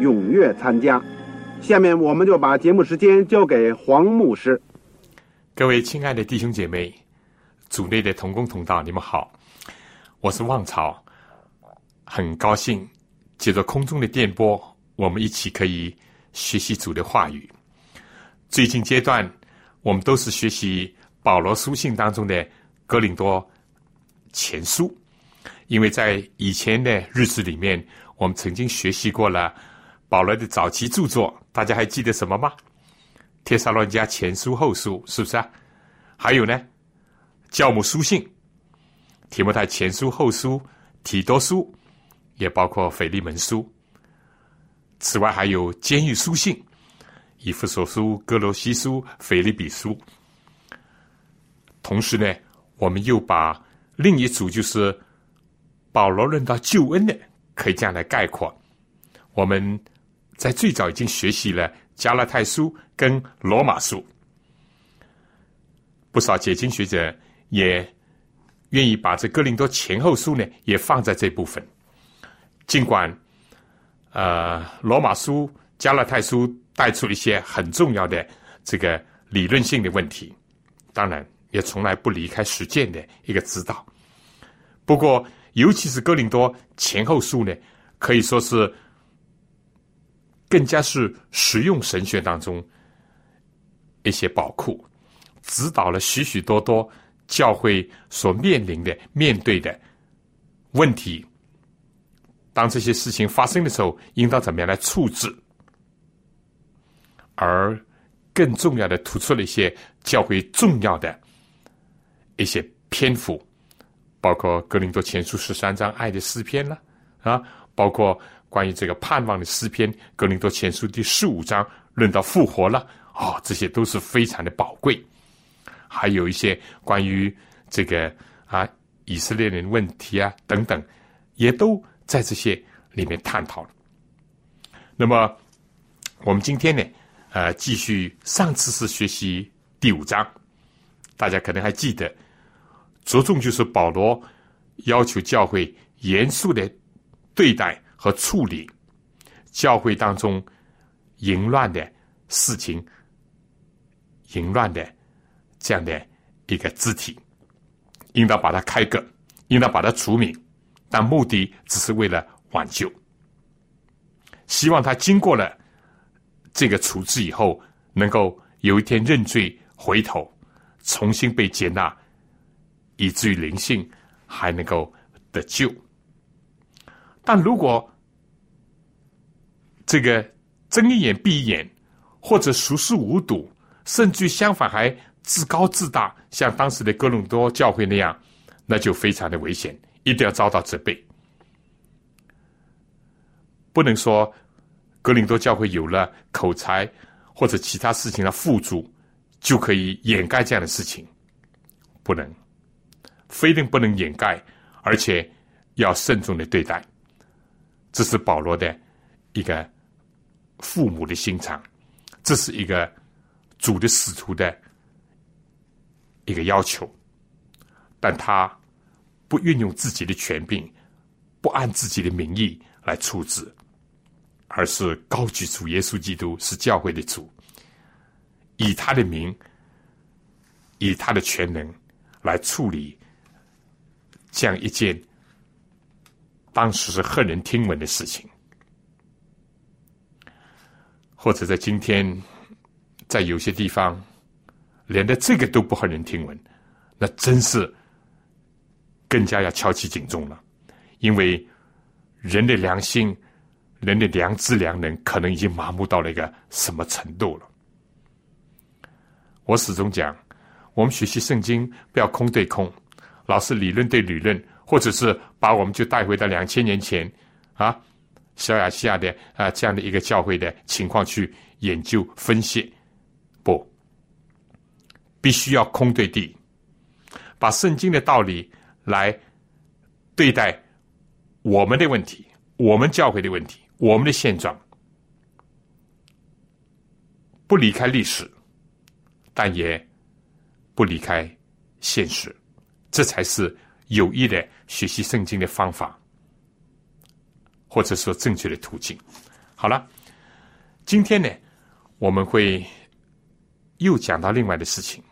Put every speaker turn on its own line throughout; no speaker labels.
踊跃参加。下面我们就把节目时间交给黄牧师。
各位亲爱的弟兄姐妹、组内的同工同道，你们好，我是旺草，很高兴借着空中的电波，我们一起可以学习主的话语。最近阶段，我们都是学习。保罗书信当中的格林多前书，因为在以前的日子里面，我们曾经学习过了保罗的早期著作，大家还记得什么吗？帖撒罗尼迦前书、后书，是不是啊？还有呢，教母书信、提摩太前书、后书、提多书，也包括腓利门书。此外，还有监狱书信、以弗所书、哥罗西书、腓利比书。同时呢，我们又把另一组就是保罗论到救恩的，可以这样来概括。我们在最早已经学习了加拉太书跟罗马书，不少解经学者也愿意把这哥林多前后书呢也放在这部分。尽管呃罗马书、加拉太书带出一些很重要的这个理论性的问题，当然。也从来不离开实践的一个指导。不过，尤其是哥林多前后书呢，可以说是更加是实用神学当中一些宝库，指导了许许多多教会所面临的、面对的问题。当这些事情发生的时候，应当怎么样来处置？而更重要的，突出了一些较为重要的。一些篇幅，包括《格林多前书》十三章爱的诗篇了啊，包括关于这个盼望的诗篇，《格林多前书》第十五章论到复活了哦，这些都是非常的宝贵。还有一些关于这个啊以色列人问题啊等等，也都在这些里面探讨了。那么我们今天呢，呃，继续上次是学习第五章，大家可能还记得。着重就是保罗要求教会严肃的对待和处理教会当中淫乱的事情、淫乱的这样的一个肢体，应当把它开个，应当把它除名，但目的只是为了挽救，希望他经过了这个处置以后，能够有一天认罪回头，重新被接纳。以至于灵性还能够得救，但如果这个睁一眼闭一眼，或者熟视无睹，甚至相反还自高自大，像当时的哥伦多教会那样，那就非常的危险，一定要遭到责备。不能说格林多教会有了口才或者其他事情的辅助，就可以掩盖这样的事情，不能。非定不能掩盖，而且要慎重的对待。这是保罗的一个父母的心肠，这是一个主的使徒的一个要求。但他不运用自己的权柄，不按自己的名义来处置，而是高举主耶稣基督是教会的主，以他的名，以他的全能来处理。这样一件当时是骇人听闻的事情，或者在今天，在有些地方，连的这个都不骇人听闻，那真是更加要敲起警钟了。因为人的良心、人的良知、良能，可能已经麻木到了一个什么程度了。我始终讲，我们学习圣经不要空对空，老是理论对理论，或者是把我们就带回到两千年前啊。小亚细亚的啊，这样的一个教会的情况去研究分析，不，必须要空对地，把圣经的道理来对待我们的问题，我们教会的问题，我们的现状，不离开历史，但也不离开现实，这才是有益的学习圣经的方法。或者说正确的途径。好了，今天呢，我们会又讲到另外的事情，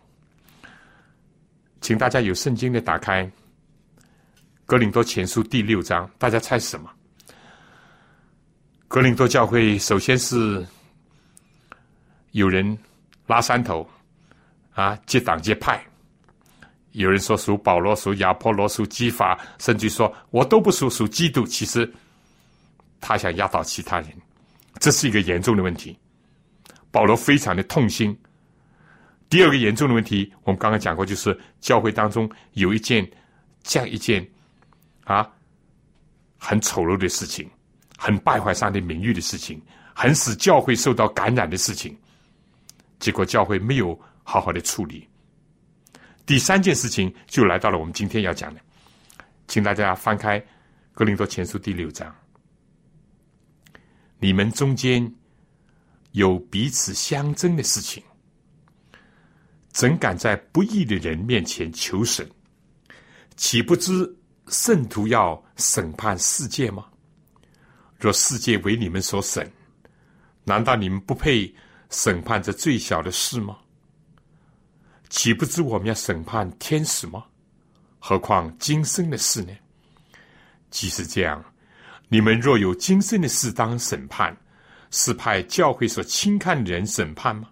请大家有圣经的打开《格林多前书》第六章，大家猜是什么？格林多教会首先是有人拉山头啊，结党结派，有人说属保罗、属亚波罗、属基法，甚至说我都不属，属基督。其实。他想压倒其他人，这是一个严重的问题。保罗非常的痛心。第二个严重的问题，我们刚刚讲过，就是教会当中有一件这样一件啊很丑陋的事情，很败坏上帝名誉的事情，很使教会受到感染的事情。结果教会没有好好的处理。第三件事情就来到了我们今天要讲的，请大家翻开《格林多前书》第六章。你们中间有彼此相争的事情，怎敢在不义的人面前求审？岂不知圣徒要审判世界吗？若世界为你们所审，难道你们不配审判这最小的事吗？岂不知我们要审判天使吗？何况今生的事呢？即使这样。你们若有今生的事当审判，是派教会所轻看的人审判吗？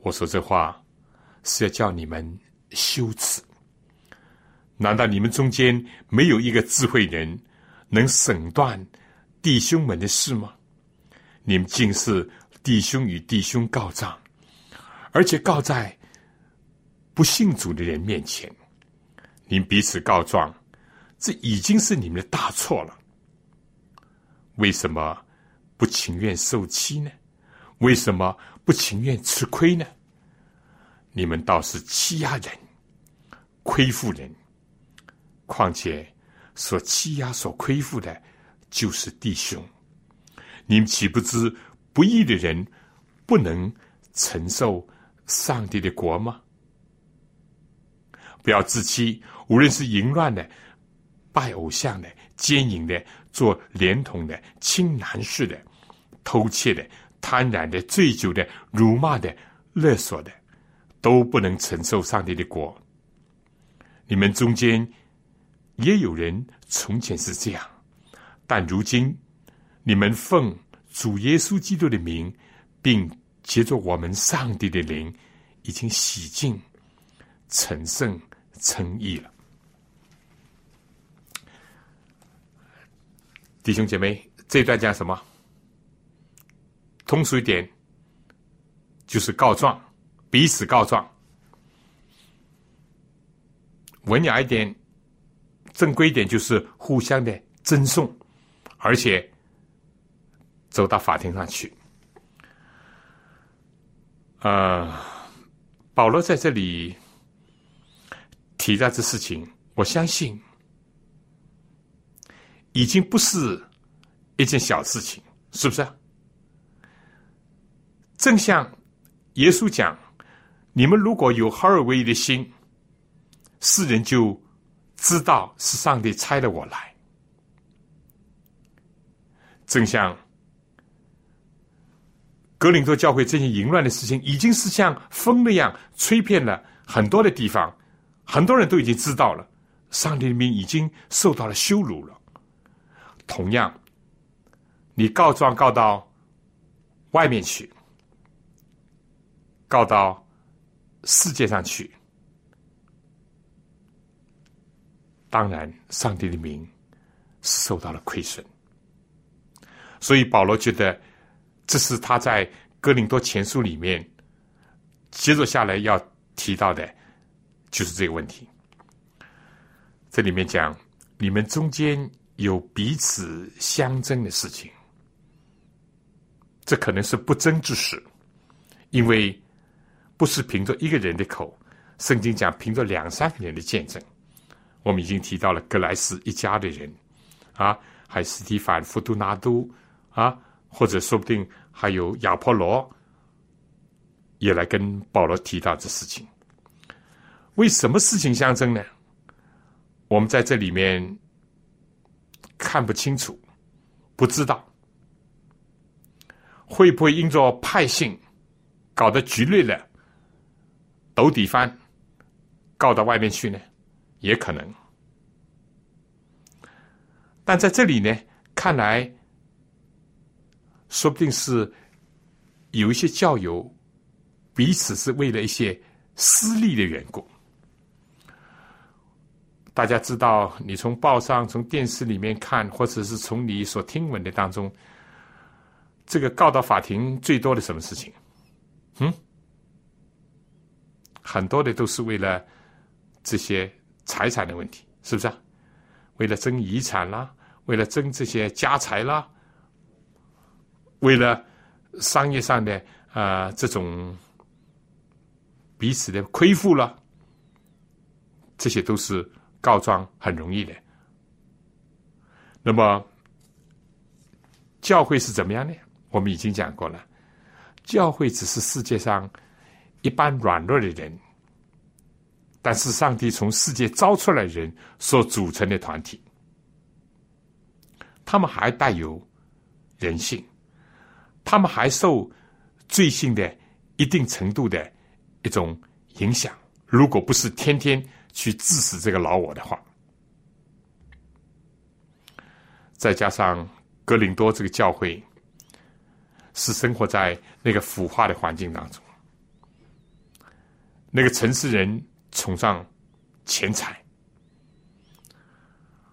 我说这话是要叫你们羞耻。难道你们中间没有一个智慧人能审断弟兄们的事吗？你们竟是弟兄与弟兄告状，而且告在不信主的人面前，您彼此告状，这已经是你们的大错了。为什么不情愿受欺呢？为什么不情愿吃亏呢？你们倒是欺压人、亏负人。况且所欺压、所亏负的，就是弟兄。你们岂不知不义的人不能承受上帝的国吗？不要自欺，无论是淫乱的、拜偶像的、奸淫的。做连同的、轻男士的、偷窃的、贪婪的、醉酒的、辱骂的、勒索的，都不能承受上帝的果。你们中间也有人从前是这样，但如今你们奉主耶稣基督的名，并借着我们上帝的灵，已经洗净、成圣、称义了。弟兄姐妹，这段讲什么？通俗一点，就是告状，彼此告状；文雅一点，正规一点，就是互相的赠送，而且走到法庭上去。啊，保罗在这里提到这事情，我相信。已经不是一件小事情，是不是？正像耶稣讲：“你们如果有合而为的心，世人就知道是上帝差了我来。”正像格林多教会这些淫乱的事情，已经是像风那样吹遍了很多的地方，很多人都已经知道了，上帝的名已经受到了羞辱了。同样，你告状告到外面去，告到世界上去。当然，上帝的名是受到了亏损，所以保罗觉得这是他在哥林多前书里面接着下来要提到的，就是这个问题。这里面讲，你们中间有彼此相争的事情，这可能是不争之事，因为不是凭着一个人的口，圣经讲凭着两三个人的见证。我们已经提到了格莱斯一家的人，啊，还有斯蒂凡、福杜纳都，啊，或者说不定还有亚波罗，也来跟保罗提到这事情。为什么事情相争呢？我们在这里面看不清楚，不知道会不会因着派性搞得局内了，斗底翻告到外面去呢？也可能，但在这里呢，看来说不定是有一些教友彼此是为了一些私利的缘故。大家知道，你从报上、从电视里面看，或者是从你所听闻的当中，这个告到法庭最多的什么事情？嗯，很多的都是为了这些。财产的问题是不是？为了争遗产啦，为了争这些家财啦，为了商业上的啊这种彼此的亏负了，这些都是告状很容易的。那么教会是怎么样呢？我们已经讲过了，教会只是世界上一般软弱的人。但是，上帝从世界招出来人所组成的团体，他们还带有人性，他们还受罪性的一定程度的一种影响。如果不是天天去致死这个老我的话，再加上格林多这个教会是生活在那个腐化的环境当中，那个城市人。崇尚钱财，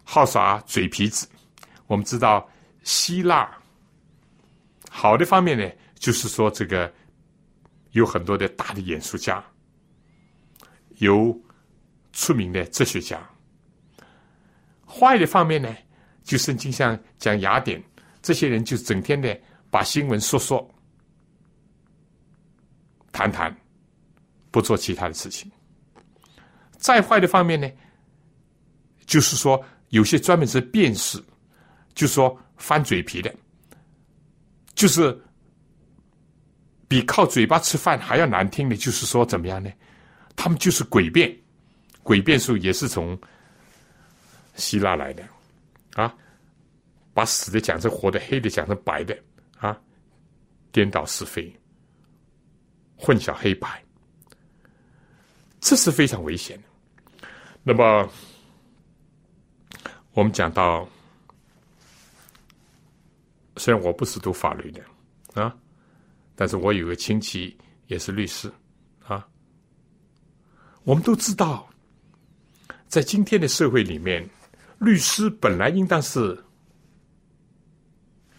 好耍嘴皮子。我们知道希腊好的方面呢，就是说这个有很多的大的演说家，有出名的哲学家。坏的方面呢，就圣经像讲雅典这些人，就整天的把新闻说说谈谈，不做其他的事情。再坏的方面呢，就是说有些专门是辨识，就说翻嘴皮的，就是比靠嘴巴吃饭还要难听的，就是说怎么样呢？他们就是诡辩，诡辩术也是从希腊来的啊，把死的讲成活的，黑的讲成白的啊，颠倒是非，混淆黑白，这是非常危险的。那么，我们讲到，虽然我不是读法律的啊，但是我有个亲戚也是律师啊。我们都知道，在今天的社会里面，律师本来应当是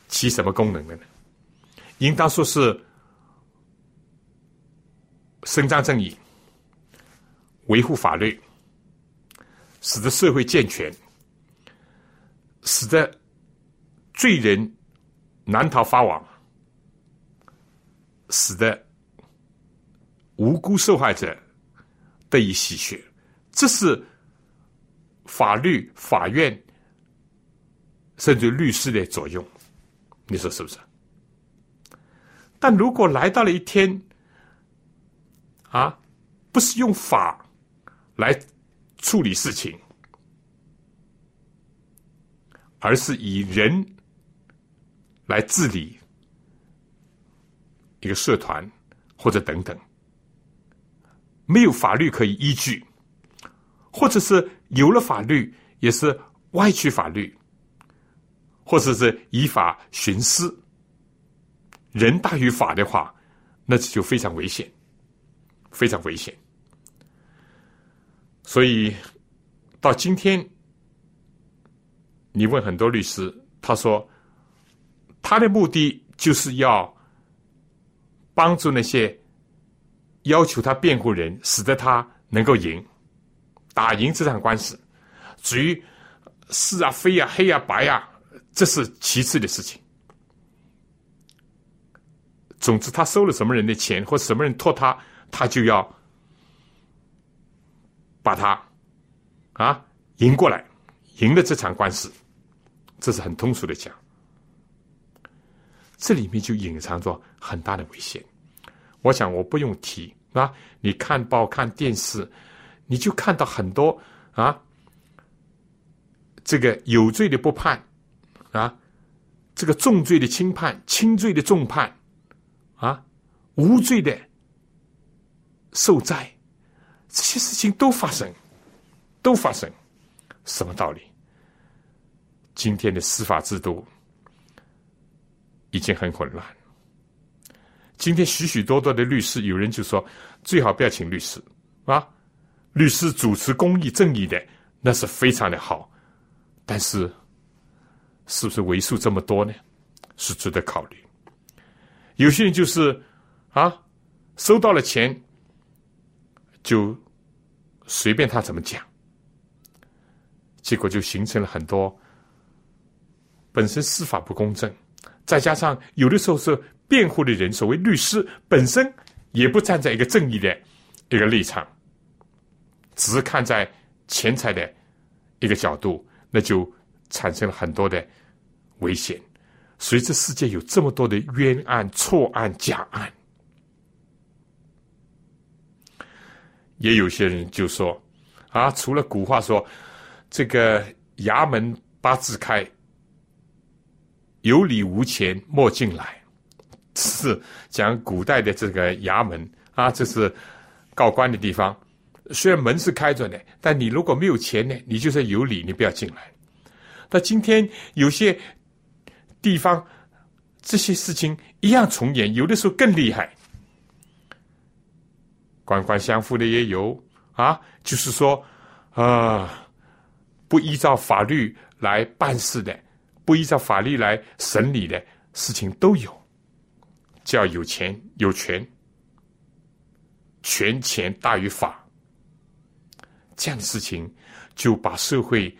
起什么功能的呢？应当说是伸张正义、维护法律。使得社会健全，使得罪人难逃法网，使得无辜受害者得以洗血，这是法律、法院甚至律师的作用。你说是不是？但如果来到了一天，啊，不是用法来。处理事情，而是以人来治理一个社团或者等等，没有法律可以依据，或者是有了法律也是歪曲法律，或者是以法徇私，人大于法的话，那这就非常危险，非常危险。所以到今天，你问很多律师，他说他的目的就是要帮助那些要求他辩护人，使得他能够赢，打赢这场官司。至于是啊、非啊、黑啊、白啊，这是其次的事情。总之，他收了什么人的钱，或什么人托他，他就要把他啊赢过来，赢了这场官司。这是很通俗的讲，这里面就隐藏着很大的危险。我想我不用提啊，你看报看电视，你就看到很多啊，这个有罪的不判啊，这个重罪的轻判，轻罪的重判。啊，无罪的受灾，这些事情都发生，都发生，什么道理？今天的司法制度已经很混乱。今天许许多多的律师，有人就说最好不要请律师啊，律师主持公义正义的那是非常的好，但是是不是为数这么多呢？是值得考虑。有些人就是啊，收到了钱就随便他怎么讲，结果就形成了很多本身司法不公正，再加上有的时候是辩护的人，所谓律师本身也不站在一个正义的一个立场，只是看在钱财的一个角度，那就产生了很多的危险。所以，这世界有这么多的冤案、错案、假案，也有些人就说：“啊，除了古话说，这个衙门八字开，有理无钱莫进来。”是讲古代的这个衙门啊，这是告官的地方。虽然门是开着的，但你如果没有钱呢，你就算有理，你不要进来。那今天有些。地方这些事情一样重演，有的时候更厉害，官官相护的也有啊。就是说，啊，不依照法律来办事的，不依照法律来审理的事情都有。叫有钱有权，权钱大于法，这样的事情就把社会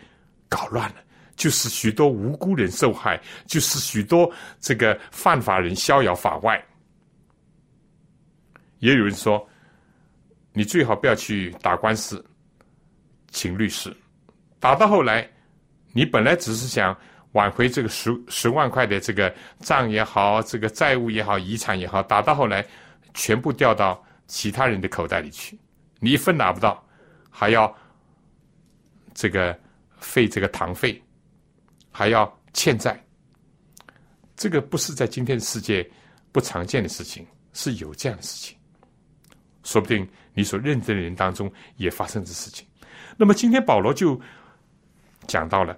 搞乱了。就是许多无辜人受害，就是许多这个犯法人逍遥法外。也有人说，你最好不要去打官司，请律师。打到后来，你本来只是想挽回这个十十万块的这个账也好，这个债务也好，遗产也好，打到后来，全部掉到其他人的口袋里去，你一分拿不到，还要这个费这个堂费。还要欠债，这个不是在今天世界不常见的事情，是有这样的事情。说不定你所认识的人当中也发生这事情。那么今天保罗就讲到了，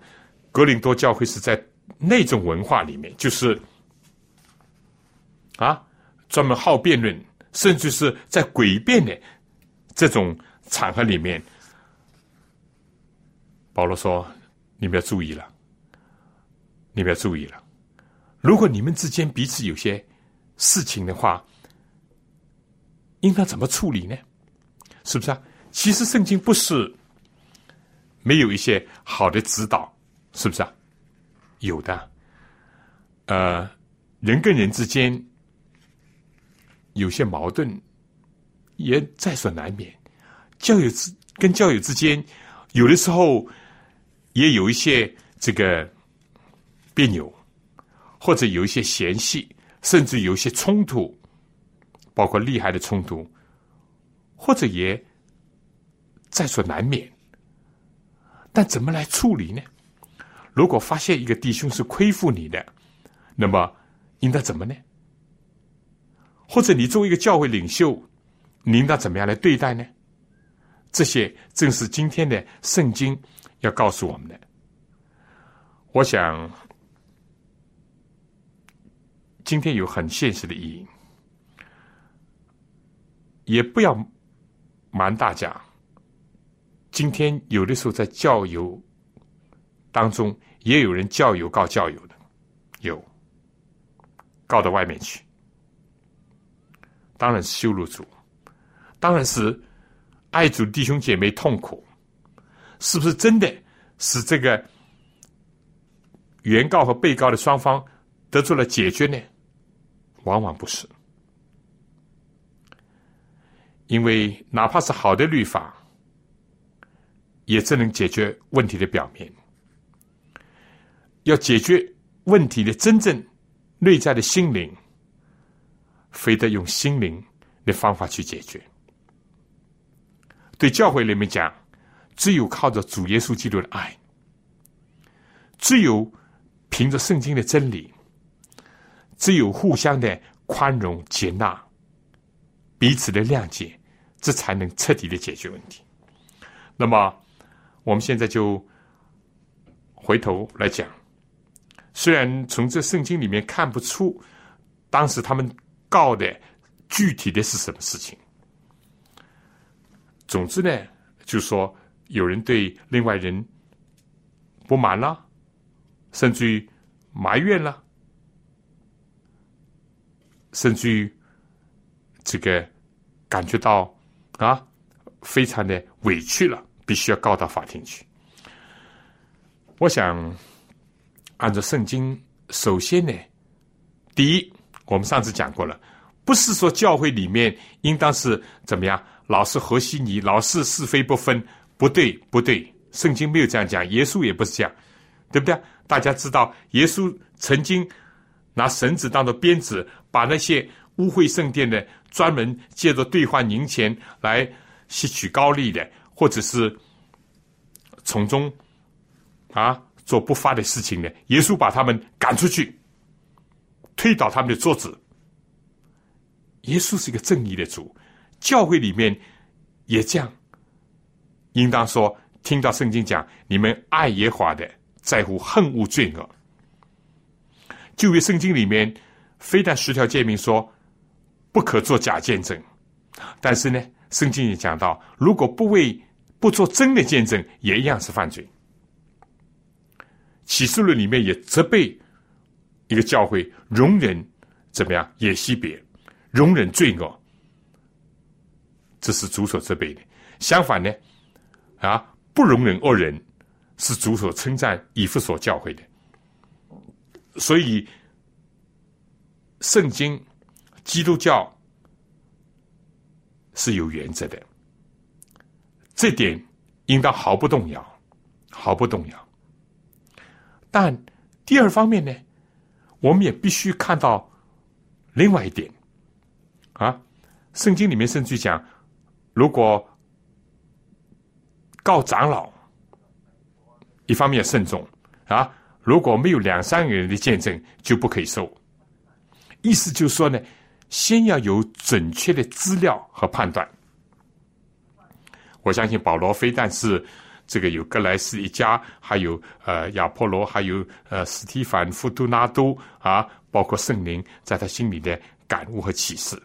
格林多教会是在那种文化里面，就是啊，专门好辩论，甚至是在诡辩的这种场合里面，保罗说：“你们要注意了。”你们要注意了，如果你们之间彼此有些事情的话，应当怎么处理呢？是不是啊？其实圣经不是没有一些好的指导，是不是啊？有的，呃，人跟人之间有些矛盾也在所难免，教友之跟教友之间，有的时候也有一些这个。别扭，或者有一些嫌隙，甚至有一些冲突，包括厉害的冲突，或者也在所难免。但怎么来处理呢？如果发现一个弟兄是亏负你的，那么应该怎么呢？或者你作为一个教会领袖，你应当怎么样来对待呢？这些正是今天的圣经要告诉我们的。我想。今天有很现实的意义，也不要瞒大家。今天有的时候在教友当中，也有人教友告教友的，有告到外面去，当然是羞辱主，当然是爱主弟兄姐妹痛苦，是不是真的使这个原告和被告的双方得出了解决呢？往往不是，因为哪怕是好的律法，也只能解决问题的表面。要解决问题的真正内在的心灵，非得用心灵的方法去解决。对教会里面讲，只有靠着主耶稣基督的爱，只有凭着圣经的真理。只有互相的宽容、接纳，彼此的谅解，这才能彻底的解决问题。那么，我们现在就回头来讲，虽然从这圣经里面看不出当时他们告的具体的是什么事情，总之呢，就说有人对另外人不满了，甚至于埋怨了。甚至于这个感觉到啊，非常的委屈了，必须要告到法庭去。我想按照圣经，首先呢，第一，我们上次讲过了，不是说教会里面应当是怎么样，老是和稀泥，老是是非不分，不对，不对，圣经没有这样讲，耶稣也不是这样，对不对？大家知道，耶稣曾经。拿绳子当做鞭子，把那些污秽圣殿的、专门借着兑换银钱来吸取高利的，或者是从中啊做不法的事情的，耶稣把他们赶出去，推倒他们的桌子。耶稣是一个正义的主，教会里面也这样，应当说，听到圣经讲，你们爱耶华的，在乎恨恶罪恶。旧约圣经里面，非但十条诫命说不可做假见证，但是呢，圣经也讲到，如果不为不做真的见证，也一样是犯罪。启示录里面也责备一个教会容忍怎么样也惜别，容忍罪恶，这是主所责备的。相反呢，啊，不容忍恶人，是主所称赞以弗所教会的。所以，圣经、基督教是有原则的，这点应当毫不动摇，毫不动摇。但第二方面呢，我们也必须看到另外一点啊，圣经里面甚至讲，如果告长老，一方面慎重啊。如果没有两三个人的见证，就不可以收。意思就是说呢，先要有准确的资料和判断。我相信保罗非但是这个有格莱斯一家，还有呃亚波罗，还有呃斯提凡、夫都拉都啊，包括圣灵在他心里的感悟和启示，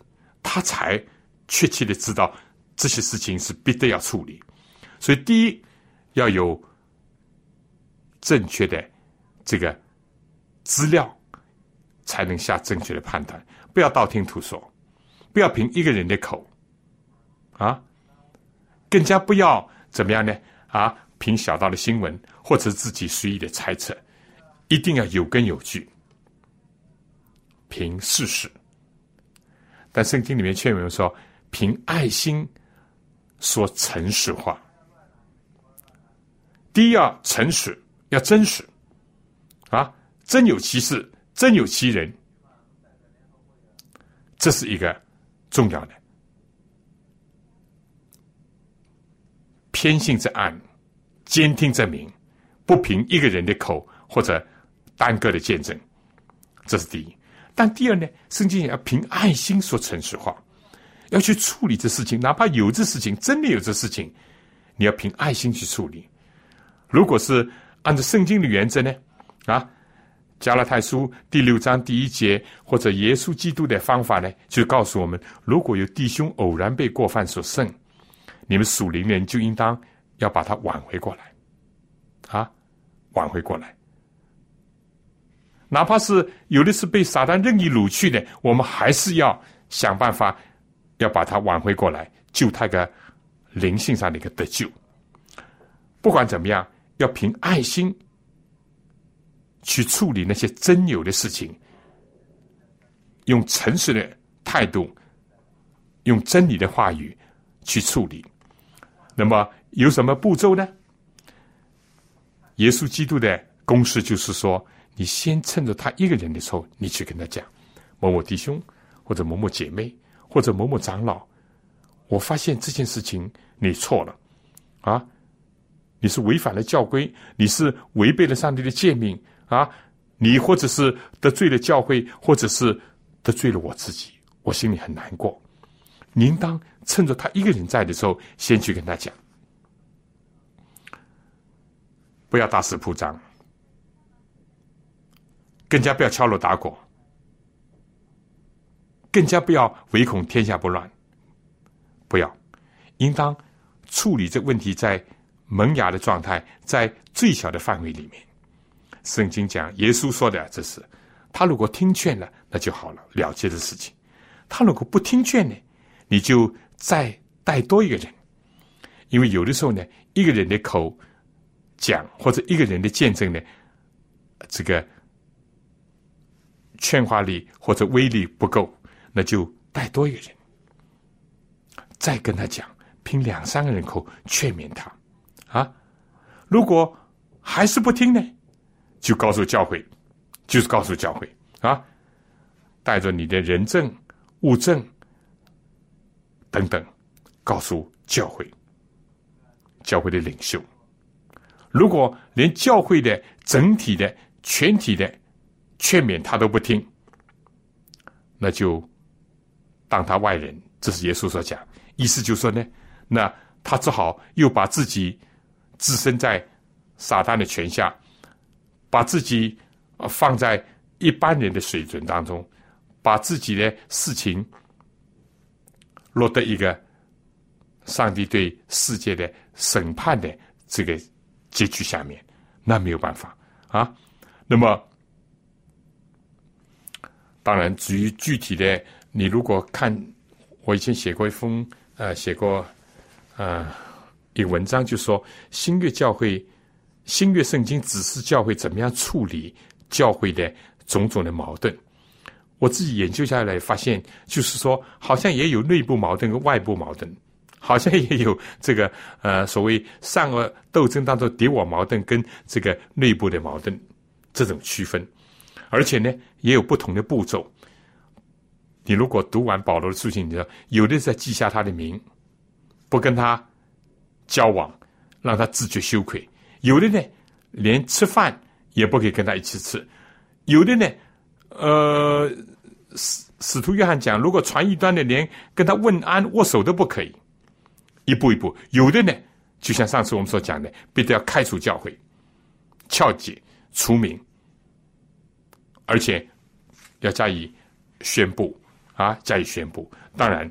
他才确切的知道这些事情是必得要处理。所以，第一要有正确的。这个资料才能下正确的判断，不要道听途说，不要凭一个人的口啊，更加不要怎么样呢？啊，凭小道的新闻或者自己随意的猜测，一定要有根有据，凭事实。但圣经里面却没有说凭爱心说诚实话。第一要诚实，要真实。啊，真有其事，真有其人，这是一个重要的。偏信则暗，监听则明，不凭一个人的口或者单个的见证，这是第一。但第二呢，圣经也要凭爱心说诚实话，要去处理这事情，哪怕有这事情，真的有这事情，你要凭爱心去处理。如果是按照圣经的原则呢？啊，加拉太书第六章第一节，或者耶稣基督的方法呢，就告诉我们：如果有弟兄偶然被过犯所胜，你们属灵人就应当要把他挽回过来，啊，挽回过来。哪怕是有的是被撒旦任意掳去的，我们还是要想办法要把他挽回过来，救他个灵性上的一个得救。不管怎么样，要凭爱心去处理那些真有的事情，用诚实的态度，用真理的话语去处理。那么有什么步骤呢？耶稣基督的公式就是说。你先趁着他一个人的时候，你去跟他讲，某某弟兄，或者某某姐妹，或者某某长老，我发现这件事情你错了，啊，你是违反了教规，你是违背了上帝的诫命啊，你或者是得罪了教会，或者是得罪了我自己，我心里很难过。您当趁着他一个人在的时候，先去跟他讲，不要大肆铺张。更加不要敲锣打鼓，更加不要唯恐天下不乱。不要，应当处理这问题在萌芽的状态，在最小的范围里面。圣经讲，耶稣说的这是，他如果听劝了，那就好了，了结的事情。他如果不听劝呢，你就再带多一个人，因为有的时候呢，一个人的口讲或者一个人的见证呢，这个。劝化力或者威力不够，那就带多一个人，再跟他讲，凭两三个人口劝勉他，啊，如果还是不听呢，就告诉教会，就是告诉教会啊，带着你的人证、物证等等，告诉教会，教会的领袖，如果连教会的整体的、全体的。劝勉他都不听，那就当他外人。这是耶稣所讲，意思就是说呢，那他只好又把自己置身在撒旦的权下，把自己放在一般人的水准当中，把自己的事情落得一个上帝对世界的审判的这个结局下面，那没有办法啊。那么。当然，至于具体的，你如果看我以前写过一封呃，写过呃一个文章，就说新月教会、新月圣经指示教会怎么样处理教会的种种的矛盾。我自己研究下来发现，就是说，好像也有内部矛盾跟外部矛盾，好像也有这个呃所谓善恶斗争当中敌我矛盾跟这个内部的矛盾这种区分。而且呢，也有不同的步骤。你如果读完保罗的书信，你知道，有的在记下他的名，不跟他交往，让他自觉羞愧；有的呢，连吃饭也不可以跟他一起吃；有的呢，呃，使使徒约翰讲，如果传异端的，连跟他问安、握手都不可以。一步一步，有的呢，就像上次我们所讲的，必须要开除教会、撬解、除名。而且要加以宣布啊，加以宣布。当然，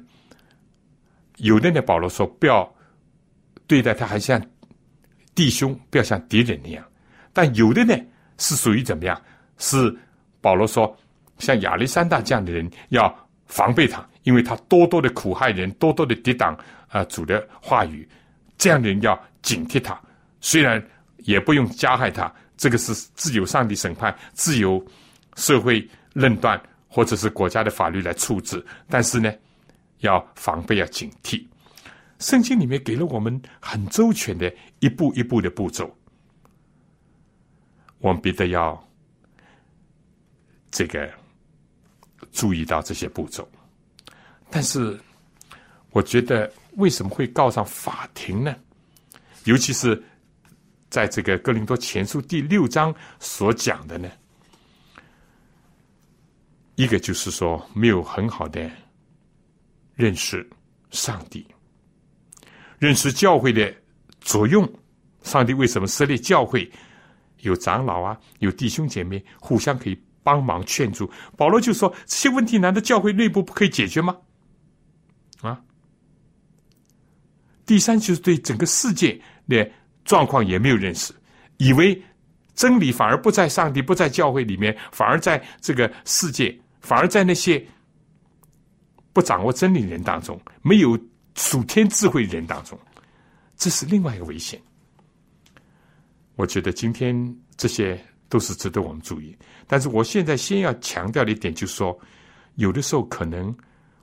有的呢，保罗说不要对待他还像弟兄，不要像敌人那样。但有的呢，是属于怎么样？是保罗说，像亚历山大这样的人要防备他，因为他多多的苦害人，多多的抵挡啊主的话语。这样的人要警惕他，虽然也不用加害他，这个是自由上帝审判，自由。社会论断或者是国家的法律来处置，但是呢，要防备，要警惕。圣经里面给了我们很周全的一步一步的步骤，我们必得要这个注意到这些步骤。但是，我觉得为什么会告上法庭呢？尤其是在这个哥林多前书第六章所讲的呢？一个就是说，没有很好的认识上帝，认识教会的作用。上帝为什么设立教会？有长老啊，有弟兄姐妹互相可以帮忙劝助。保罗就说：这些问题难道教会内部不可以解决吗？啊！第三就是对整个世界的状况也没有认识，以为真理反而不在上帝，不在教会里面，反而在这个世界，反而在那些不掌握真理人当中，没有属天智慧人当中，这是另外一个危险。我觉得今天这些都是值得我们注意，但是我现在先要强调的一点就是说，有的时候可能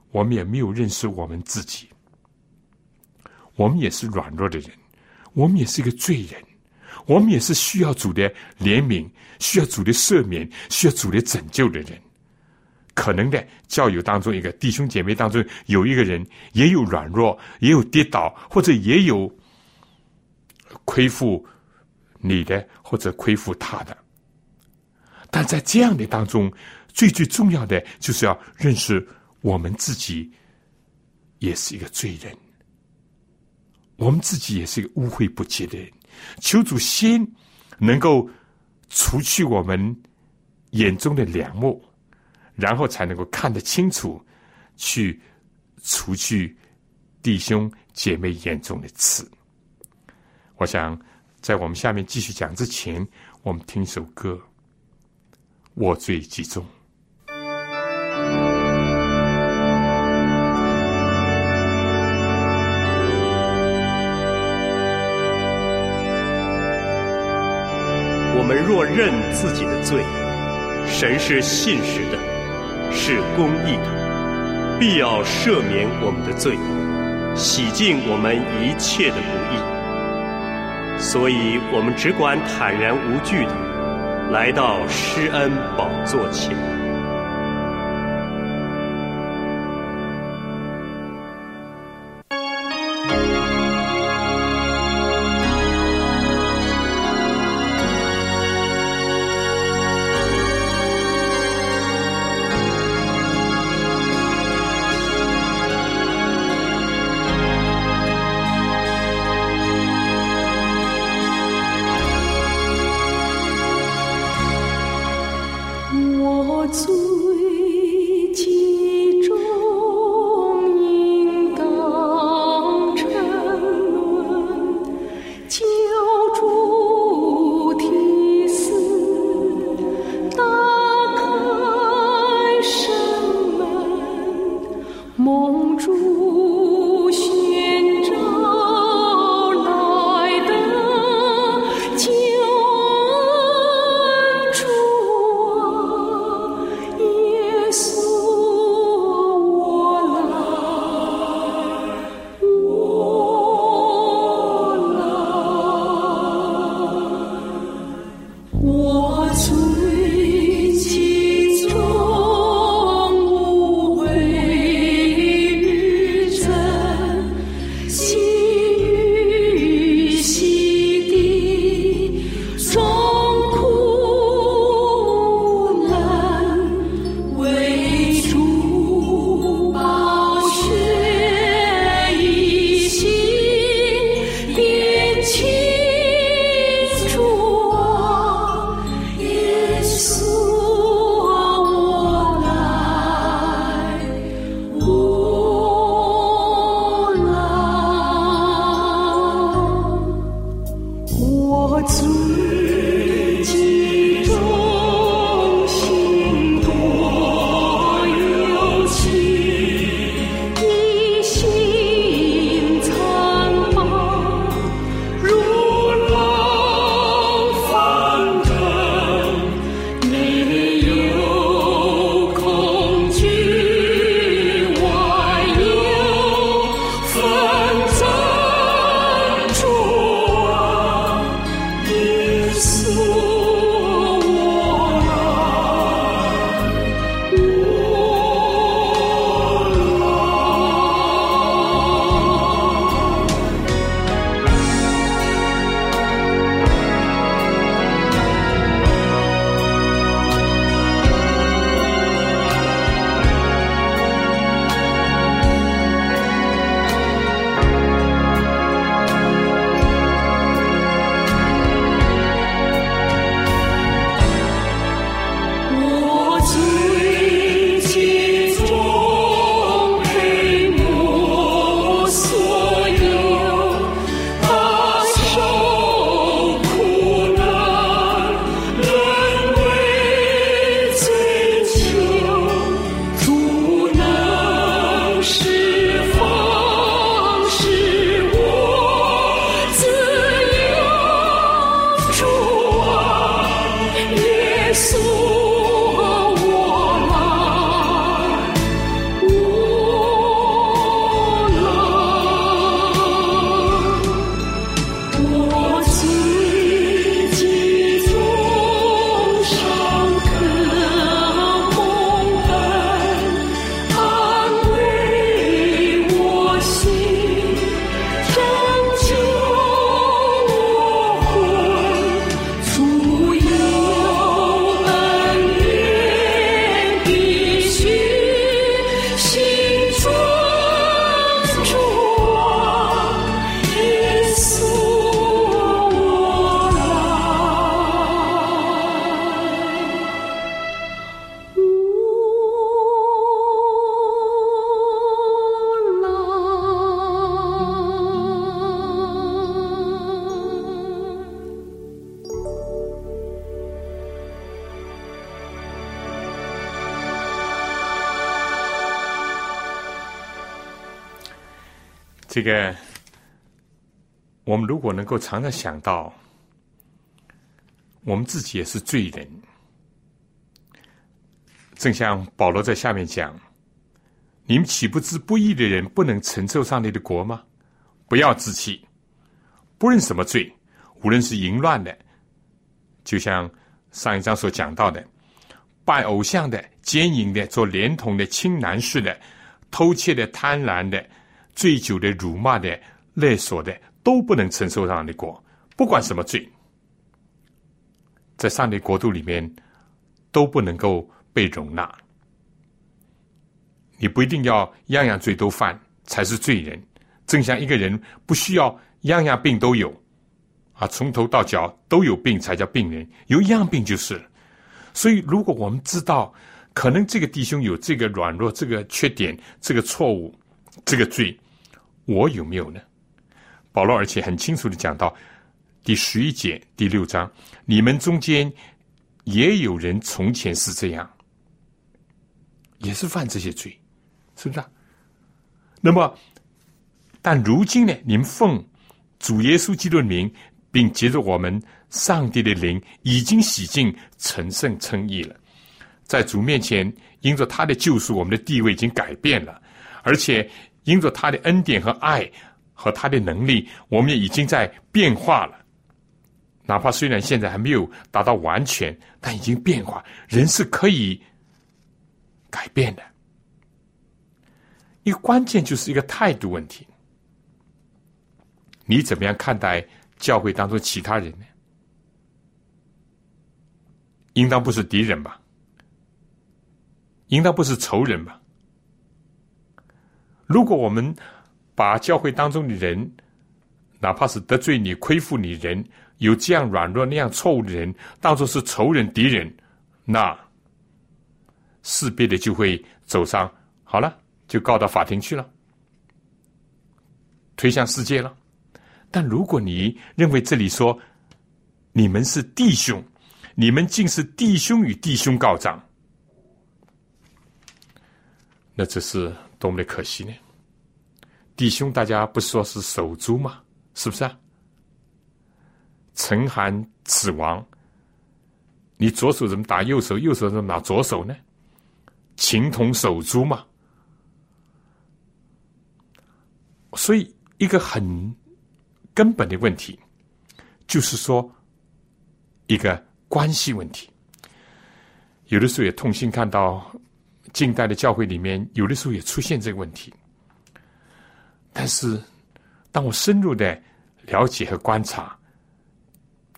我们也没有认识我们自己，我们也是软弱的人，我们也是一个罪人，我们也是需要主的怜悯、需要主的赦免、需要主的拯救的人。可能的教友当中，一个弟兄姐妹当中有一个人也有软弱，也有跌倒，或者也有亏负。你的或者亏负他的，但在这样的当中，最最重要的就是要认识我们自己也是一个罪人，我们自己也是一个污秽不洁的人。求主先能够除去我们眼中的梁木，然后才能够看得清楚，去除去弟兄姐妹眼中的刺。我想。在我们下面继续讲之前，我们听一首歌，《我最集中》。
我们若认自己的罪，神是信实的，是公义的，必要赦免我们的罪，洗净我们一切的不义。所以我们只管坦然无惧的来到施恩宝座前。
这个，我们如果能够常常想到，我们自己也是罪人，正像保罗在下面讲：“你们岂不知不义的人不能承受上帝的国吗？不要自欺，不论什么罪，无论是淫乱的，就像上一章所讲到的，拜偶像的、奸淫的、做连同的、轻男士的、偷窃的、贪婪的、醉酒的、辱骂的、勒索的，都不能承受上帝的国，不管什么罪。”在上帝国度里面，都不能够被容纳。你不一定要样样罪都犯才是罪人，正像一个人不需要样样病都有，啊，从头到脚都有病才叫病人，有一样病就是。所以，如果我们知道可能这个弟兄有这个软弱、这个缺点、这个错误、这个罪，我有没有呢？保罗而且很清楚的讲到。第十一节第六章，你们中间也有人从前是这样，也是犯这些罪，是不是啊？那么，但如今呢？你们奉主耶稣基督的名，并接着我们上帝的灵，已经洗净、成圣、称义了。在主面前，因着他的救赎，我们的地位已经改变了，而且因着他的恩典和爱和他的能力，我们也已经在变化了。哪怕虽然现在还没有达到完全，但已经变化。人是可以改变的。一个关键就是一个态度问题。你怎么样看待教会当中其他人呢？应当不是敌人吧？应当不是仇人吧？如果我们把教会当中的人，哪怕是得罪你、亏负你人，有这样软弱、那样错误的人，当作是仇人、敌人，那势必的就会走上好了，就告到法庭去了，推向世界了。但如果你认为这里说你们是弟兄，你们竟是弟兄与弟兄告状，那这是多么的可惜呢？弟兄，大家不说是手足吗？是不是啊？陈寒子王，你左手怎么打右手？右手怎么打左手呢？情同手足嘛。所以，一个很根本的问题，就是说，一个关系问题。有的时候也痛心看到，近代的教会里面，有的时候也出现这个问题。但是，当我深入的了解和观察。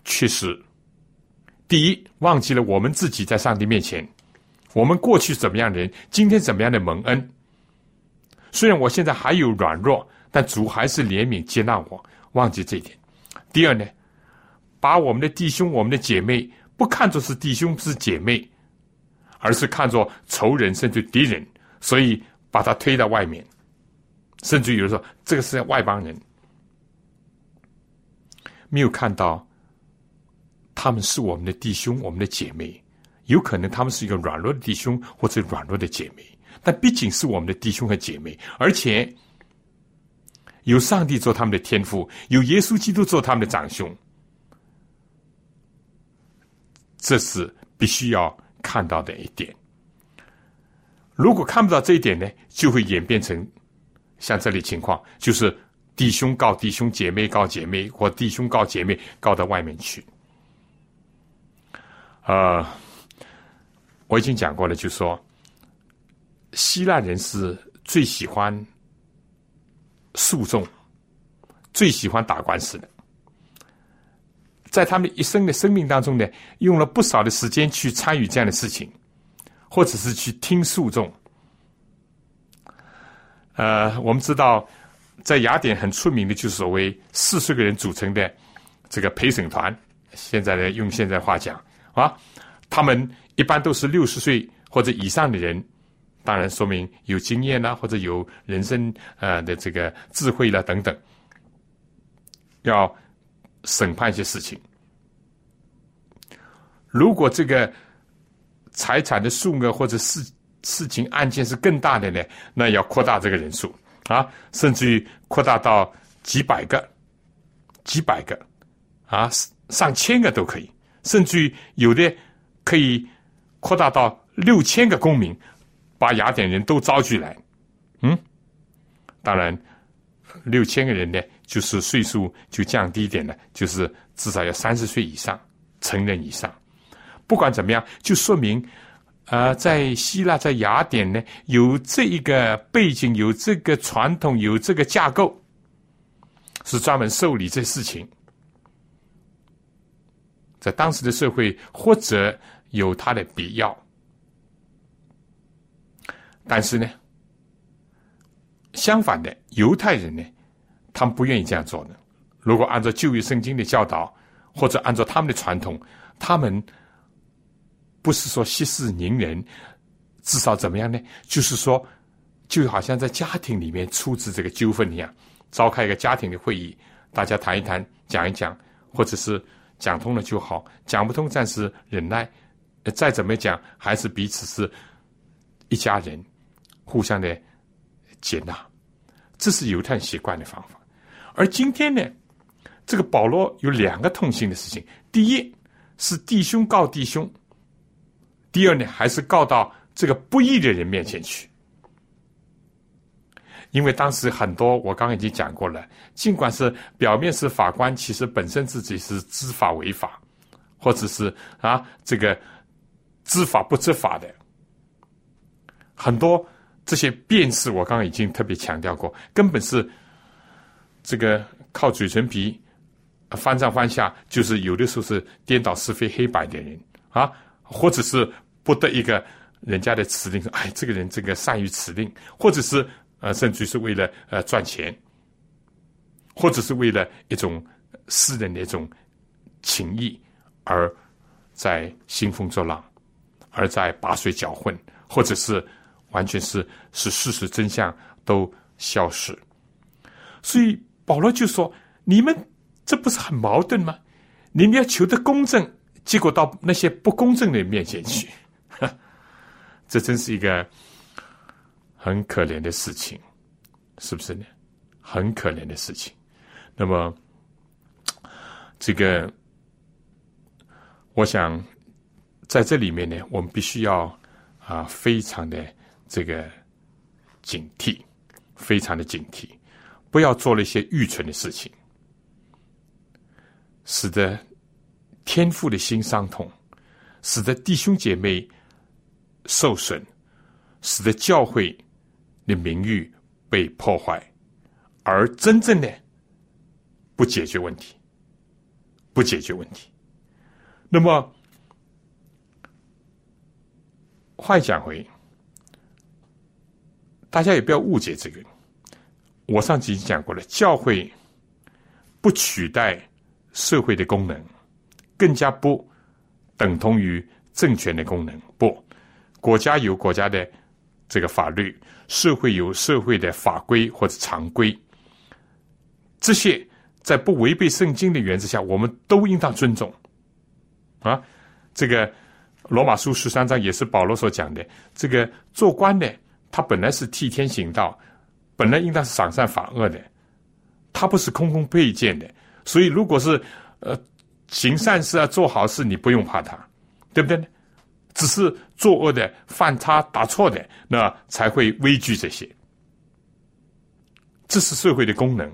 确实，第一，忘记了我们自己在上帝面前，我们过去怎么样的人，今天怎么样的蒙恩。虽然我现在还有软弱，但主还是怜悯接纳我。忘记这一点。第二呢，把我们的弟兄、我们的姐妹不看作是弟兄是姐妹，而是看作仇人甚至敌人，所以把他推到外面，甚至有人说这个是外邦人，没有看到。他们是我们的弟兄，我们的姐妹，有可能他们是一个软弱的弟兄或者软弱的姐妹，但毕竟是我们的弟兄和姐妹，而且有上帝做他们的天父，有耶稣基督做他们的长兄，这是必须要看到的一点。如果看不到这一点呢，就会演变成像这里情况，就是弟兄告弟兄，姐妹告姐妹，或弟兄告姐妹告到外面去。呃，我已经讲过了，就说希腊人是最喜欢诉讼，最喜欢打官司的，在他们一生的生命当中呢，用了不少的时间去参与这样的事情，或者是去听诉讼。呃，我们知道，在雅典很出名的，就是所谓四十个人组成的这个陪审团，现在呢，用现在话讲。啊，他们一般都是六十岁或者以上的人，当然说明有经验啦，或者有人生呃的这个智慧了等等，要审判一些事情。如果这个财产的数额或者事事情案件是更大的呢，那要扩大这个人数啊，甚至于扩大到几百个、几百个啊，上千个都可以，甚至于有的可以扩大到六千个公民，把雅典人都招聚来。嗯，当然，六千个人呢，就是岁数就降低一点了，就是至少要三十岁以上，成人以上。不管怎么样，就说明。啊，在希腊，在雅典呢，有这一个背景，有这个传统，有这个架构，是专门受理这事情。在当时的社会，或者有它的必要，但是呢，相反的，犹太人呢，他们不愿意这样做的。如果按照旧约圣经的教导，或者按照他们的传统，他们。不是说息事宁人，至少怎么样呢？就是说，就好像在家庭里面处置这个纠纷一样，召开一个家庭的会议，大家谈一谈，讲一讲，或者是讲通了就好，讲不通暂时忍耐，再怎么讲还是彼此是一家人，互相的接纳，这是犹太习惯的方法。而今天呢，这个保罗有两个痛心的事情：第一是弟兄告弟兄。第二呢，还是告到这个不义的人面前去，因为当时很多我刚刚已经讲过了，尽管是表面是法官，其实本身自己是知法违法，或者是啊这个知法不知法的，很多这些辨识，我刚刚已经特别强调过，根本是这个靠嘴唇皮翻上翻下，就是有的时候是颠倒是非黑白的人啊，或者是。不得一个人家的指令，哎，这个人这个善于指令，或者是呃，甚至是为了呃赚钱，或者是为了一种私人的一种情谊，而在兴风作浪，而在把水搅混，或者是完全是使事实真相都消失。所以保罗就说：“你们这不是很矛盾吗？你们要求得公正，结果到那些不公正的面前去。”这真是一个很可怜的事情，是不是呢？很可怜的事情。那么，这个，我想在这里面呢，我们必须要啊，非常的这个警惕，非常的警惕，不要做了一些愚蠢的事情，使得天父的心伤痛，使得弟兄姐妹。受损，使得教会的名誉被破坏，而真正的不解决问题，不解决问题。那么，话讲回，大家也不要误解这个。我上集已经讲过了，教会不取代社会的功能，更加不等同于政权的功能，不。国家有国家的这个法律，社会有社会的法规或者常规，这些在不违背圣经的原则下，我们都应当尊重。啊，这个罗马书十三章也是保罗所讲的。这个做官的，他本来是替天行道，本来应当是赏善罚恶的，他不是空空配件的。所以，如果是呃行善事啊，做好事，你不用怕他，对不对？只是作恶的、犯差打错的，那才会畏惧这些。这是社会的功能。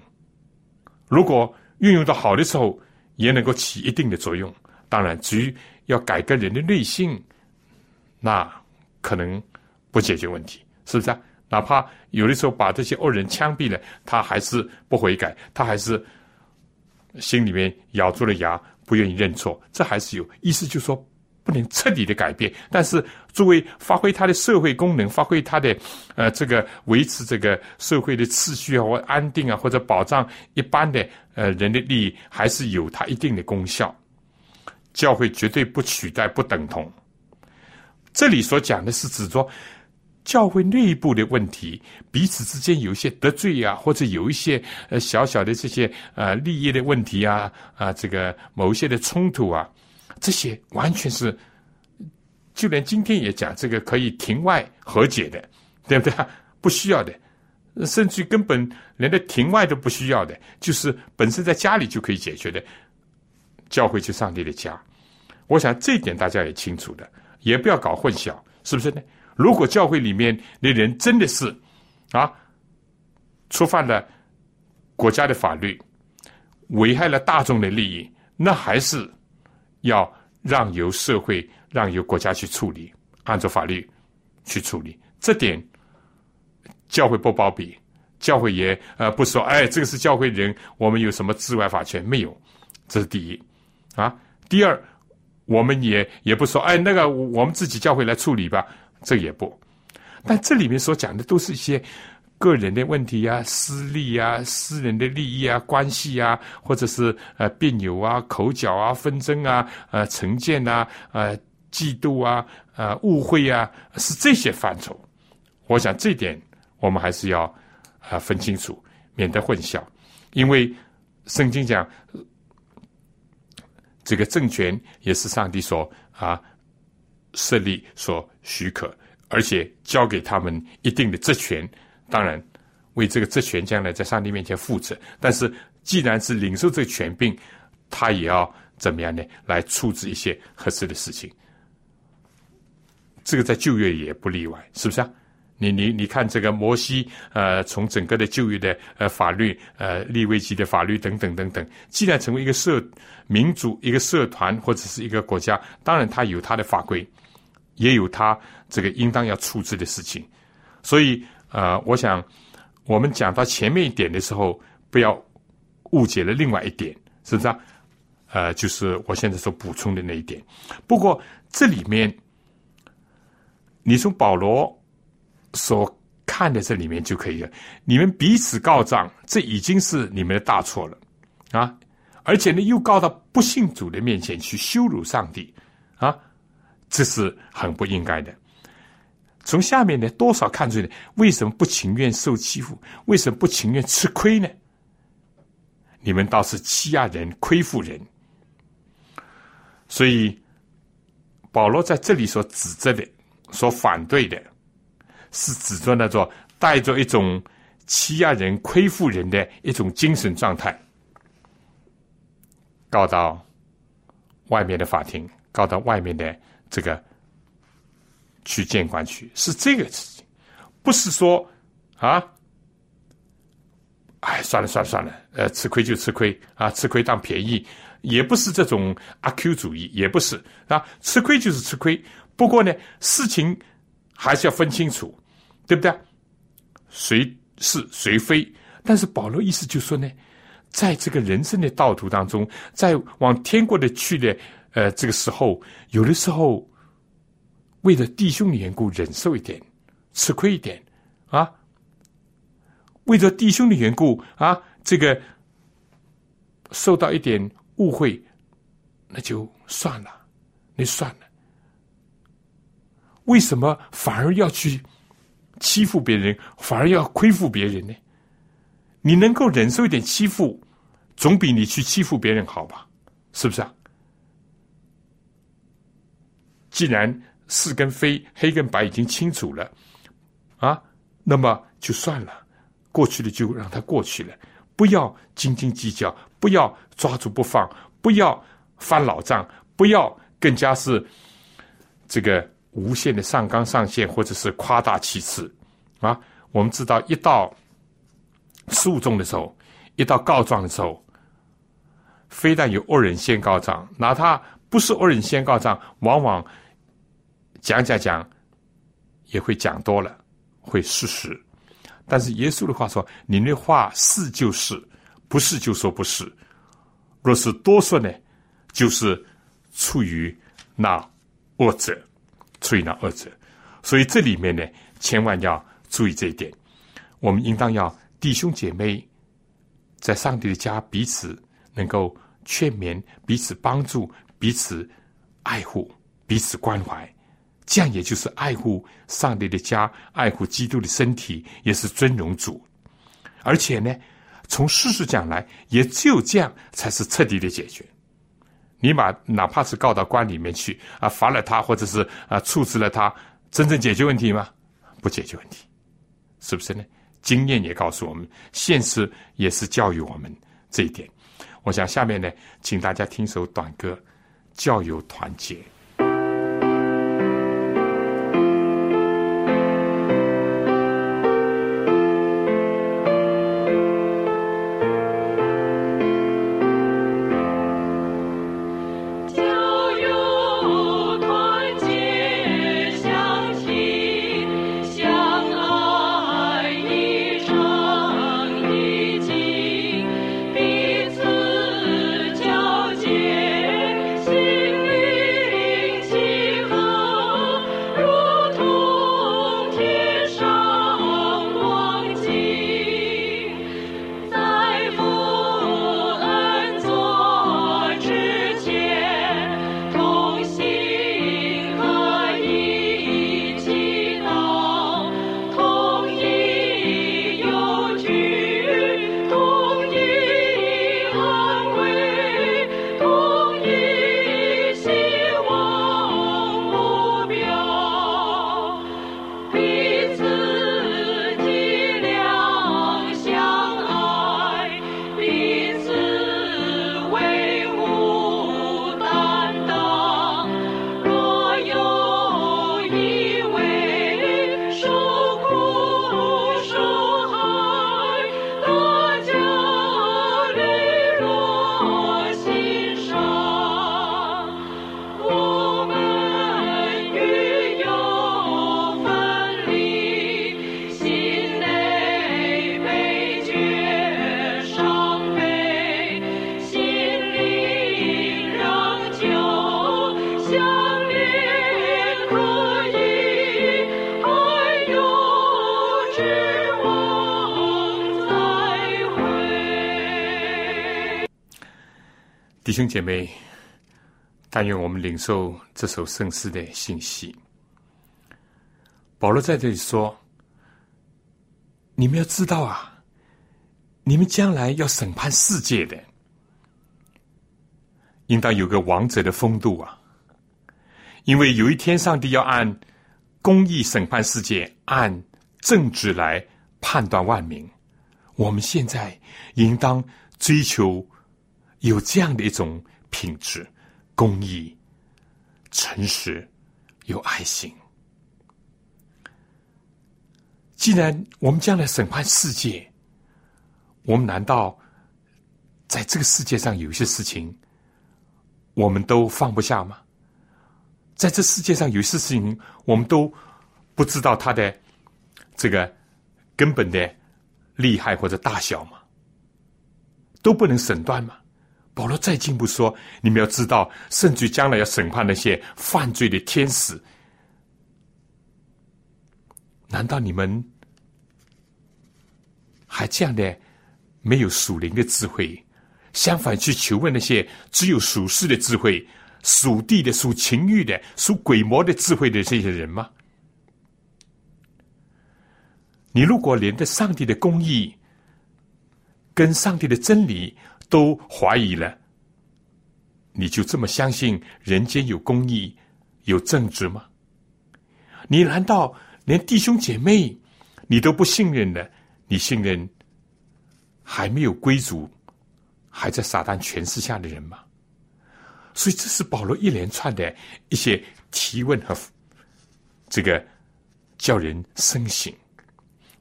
如果运用到好的时候，也能够起一定的作用。当然，至于要改革人的内心，那可能不解决问题，是不是啊？哪怕有的时候把这些恶人枪毙了，他还是不悔改，他还是心里面咬住了牙，不愿意认错。这还是有意思，就是说。不能彻底的改变，但是作为发挥它的社会功能，发挥它的呃这个维持这个社会的秩序啊或安定啊或者保障一般的呃人的利益，还是有它一定的功效。教会绝对不取代不等同。这里所讲的是指说教会内部的问题，彼此之间有一些得罪啊，或者有一些呃小小的这些呃利益的问题啊啊这个某一些的冲突啊。这些完全是，就连今天也讲这个可以庭外和解的，对不对？不需要的，甚至根本连的庭外都不需要的，就是本身在家里就可以解决的。教会是上帝的家，我想这一点大家也清楚的，也不要搞混淆，是不是呢？如果教会里面的人真的是啊，触犯了国家的法律，危害了大众的利益，那还是要让由社会、让由国家去处理，按照法律去处理。这点。教会不包庇，教会也呃不说，哎，这个是教会人，我们有什么治外法权没有？这是第一，啊，第二，我们也也不说，哎，那个我们自己教会来处理吧，这也不。但这里面所讲的都是一些个人的问题啊、私利啊、私人的利益啊、关系啊，或者是呃别扭啊、口角啊、纷争啊、呃成见啊、呃嫉妒啊、呃误会啊，是这些范畴。我想这点。我们还是要啊分清楚，免得混淆。因为圣经讲，这个政权也是上帝所啊设立、所许可，而且交给他们一定的职权。当然，为这个职权将来在上帝面前负责。但是，既然是领受这个权柄，他也要怎么样呢？来处置一些合适的事情。这个在旧约也不例外，是不是啊？你你你看这个摩西，呃，从整个的就业的呃法律，呃立位级的法律等等等等，既然成为一个社民族、一个社团或者是一个国家，当然它有它的法规，也有它这个应当要处置的事情。所以，呃，我想我们讲到前面一点的时候，不要误解了另外一点，是不是啊？呃，就是我现在所补充的那一点。不过这里面，你从保罗。所看的这里面就可以了。你们彼此告状，这已经是你们的大错了啊！而且呢，又告到不信主的面前去羞辱上帝啊，这是很不应该的。从下面呢，多少看出来，为什么不情愿受欺负？为什么不情愿吃亏呢？你们倒是欺压人、亏负人。所以保罗在这里所指责的、所反对的。是指着那种带着一种欺压人、亏负人的一种精神状态，告到外面的法庭，告到外面的这个去监管去，是这个事情，不是说啊，哎，算了算了算了，呃，吃亏就吃亏啊，吃亏当便宜，也不是这种阿 Q 主义，也不是啊，吃亏就是吃亏，不过呢，事情还是要分清楚。对不对？谁是谁非？但是保罗意思就说呢，在这个人生的道途当中，在往天国的去的呃这个时候，有的时候为了弟兄的缘故忍受一点，吃亏一点啊；为了弟兄的缘故啊，这个受到一点误会，那就算了，那算了。为什么反而要去？欺负别人反而要亏负别人呢？你能够忍受一点欺负，总比你去欺负别人好吧？是不是啊？既然是跟非、黑跟白已经清楚了，啊，那么就算了，过去的就让它过去了，不要斤斤计较，不要抓住不放，不要翻老账，不要更加是这个。无限的上纲上线，或者是夸大其词，啊，我们知道，一到诉讼的时候，一到告状的时候，非但有恶人先告状，哪怕不是恶人先告状，往往讲讲讲也会讲多了，会事实。但是耶稣的话说：“你的话是就是，不是就说不是。若是多说呢，就是出于那恶者。”出于那二者，所以这里面呢，千万要注意这一点。我们应当要弟兄姐妹在上帝的家彼此能够劝勉、彼此帮助、彼此爱护、彼此关怀，这样也就是爱护上帝的家、爱护基督的身体，也是尊荣主。而且呢，从事实讲来，也只有这样才是彻底的解决。你把哪怕是告到官里面去啊，罚了他，或者是啊处置了他，真正解决问题吗？不解决问题，是不是呢？经验也告诉我们，现实也是教育我们这一点。我想下面呢，请大家听首短歌，教友团结。弟兄姐妹，但愿我们领受这首圣诗的信息。保罗在这里说：“你们要知道啊，你们将来要审判世界的，应当有个王者的风度啊！因为有一天，上帝要按公义审判世界，按正直来判断万民。我们现在应当追求。”有这样的一种品质，公益、诚实、有爱心。既然我们将来审判世界，我们难道在这个世界上有些事情，我们都放不下吗？在这世界上有些事情，我们都不知道它的这个根本的厉害或者大小吗？都不能审断吗？保罗再进一步说：“你们要知道，甚至将来要审判那些犯罪的天使。难道你们还这样的没有属灵的智慧？相反，去求问那些只有属世的智慧、属地的、属情欲的、属鬼魔的智慧的这些人吗？你如果连着上帝的公义跟上帝的真理，都怀疑了，你就这么相信人间有公义、有正直吗？你难道连弟兄姐妹你都不信任呢？你信任还没有归主、还在撒旦权势下的人吗？所以这是保罗一连串的一些提问和这个叫人深省。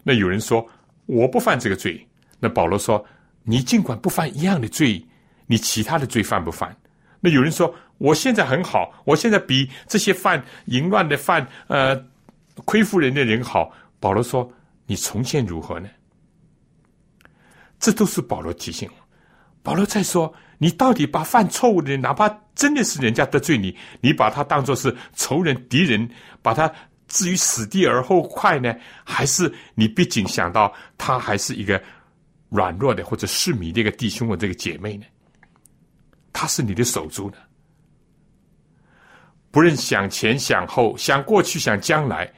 那有人说我不犯这个罪，那保罗说。你尽管不犯一样的罪，你其他的罪犯不犯？那有人说我现在很好，我现在比这些犯淫乱的、犯呃亏负人的人好。保罗说：“你从前如何呢？”这都是保罗提醒。保罗在说：“你到底把犯错误的人，哪怕真的是人家得罪你，你把他当作是仇人、敌人，把他置于死地而后快呢？还是你毕竟想到他还是一个？”软弱的或者失迷的一个弟兄或这个姐妹呢？他是你的手足呢？不论想前想后，想过去想将来，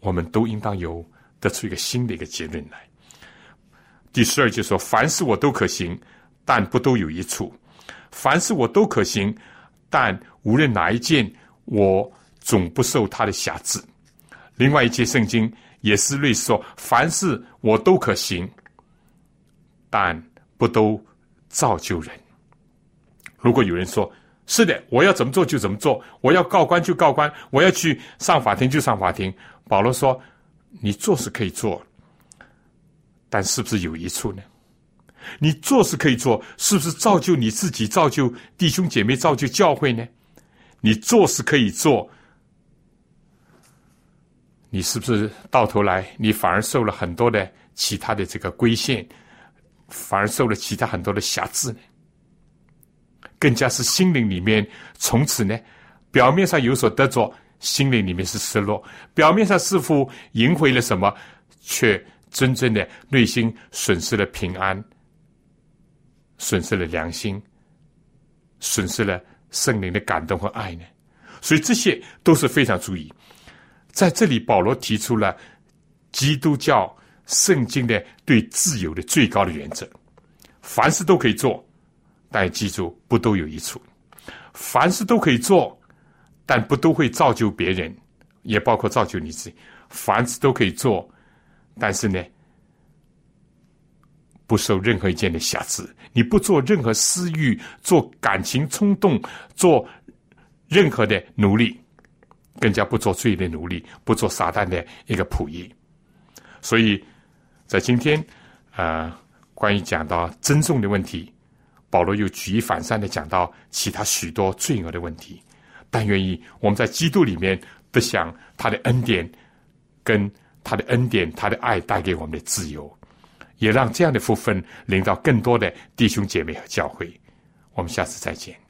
我们都应当有得出一个新的一个结论来。第十二就说：“凡事我都可行，但不都有一处；凡事我都可行，但无论哪一件，我总不受他的辖制。另外一节圣经也是类似说：“凡事我都可行，但不都造就人。”如果有人说：“是的，我要怎么做就怎么做，我要告官就告官，我要去上法庭就上法庭。”保罗说：“你做是可以做，但是不是有一处呢？你做是可以做，是不是造就你自己、造就弟兄姐妹、造就教会呢？你做是可以做，你是不是到头来你反而受了很多的其他的这个规限，反而受了其他很多的辖制呢？更加是心灵里面从此呢，表面上有所得着。”心灵里面是失落，表面上似乎赢回了什么，却真正的内心损失了平安，损失了良心，损失了圣灵的感动和爱呢？所以这些都是非常注意。在这里，保罗提出了基督教圣经的对自由的最高的原则：凡事都可以做，但记住，不都有一处；凡事都可以做。但不都会造就别人，也包括造就你自己。凡事都可以做，但是呢，不受任何一件的瑕疵。你不做任何私欲，做感情冲动，做任何的奴隶，更加不做罪的奴隶，不做撒旦的一个仆役。所以在今天，啊，关于讲到尊重的问题，保罗又举一反三的讲到其他许多罪恶的问题。但愿意我们在基督里面得享他的恩典，跟他的恩典、他的爱带给我们的自由，也让这样的福分领到更多的弟兄姐妹和教会。我们下次再见。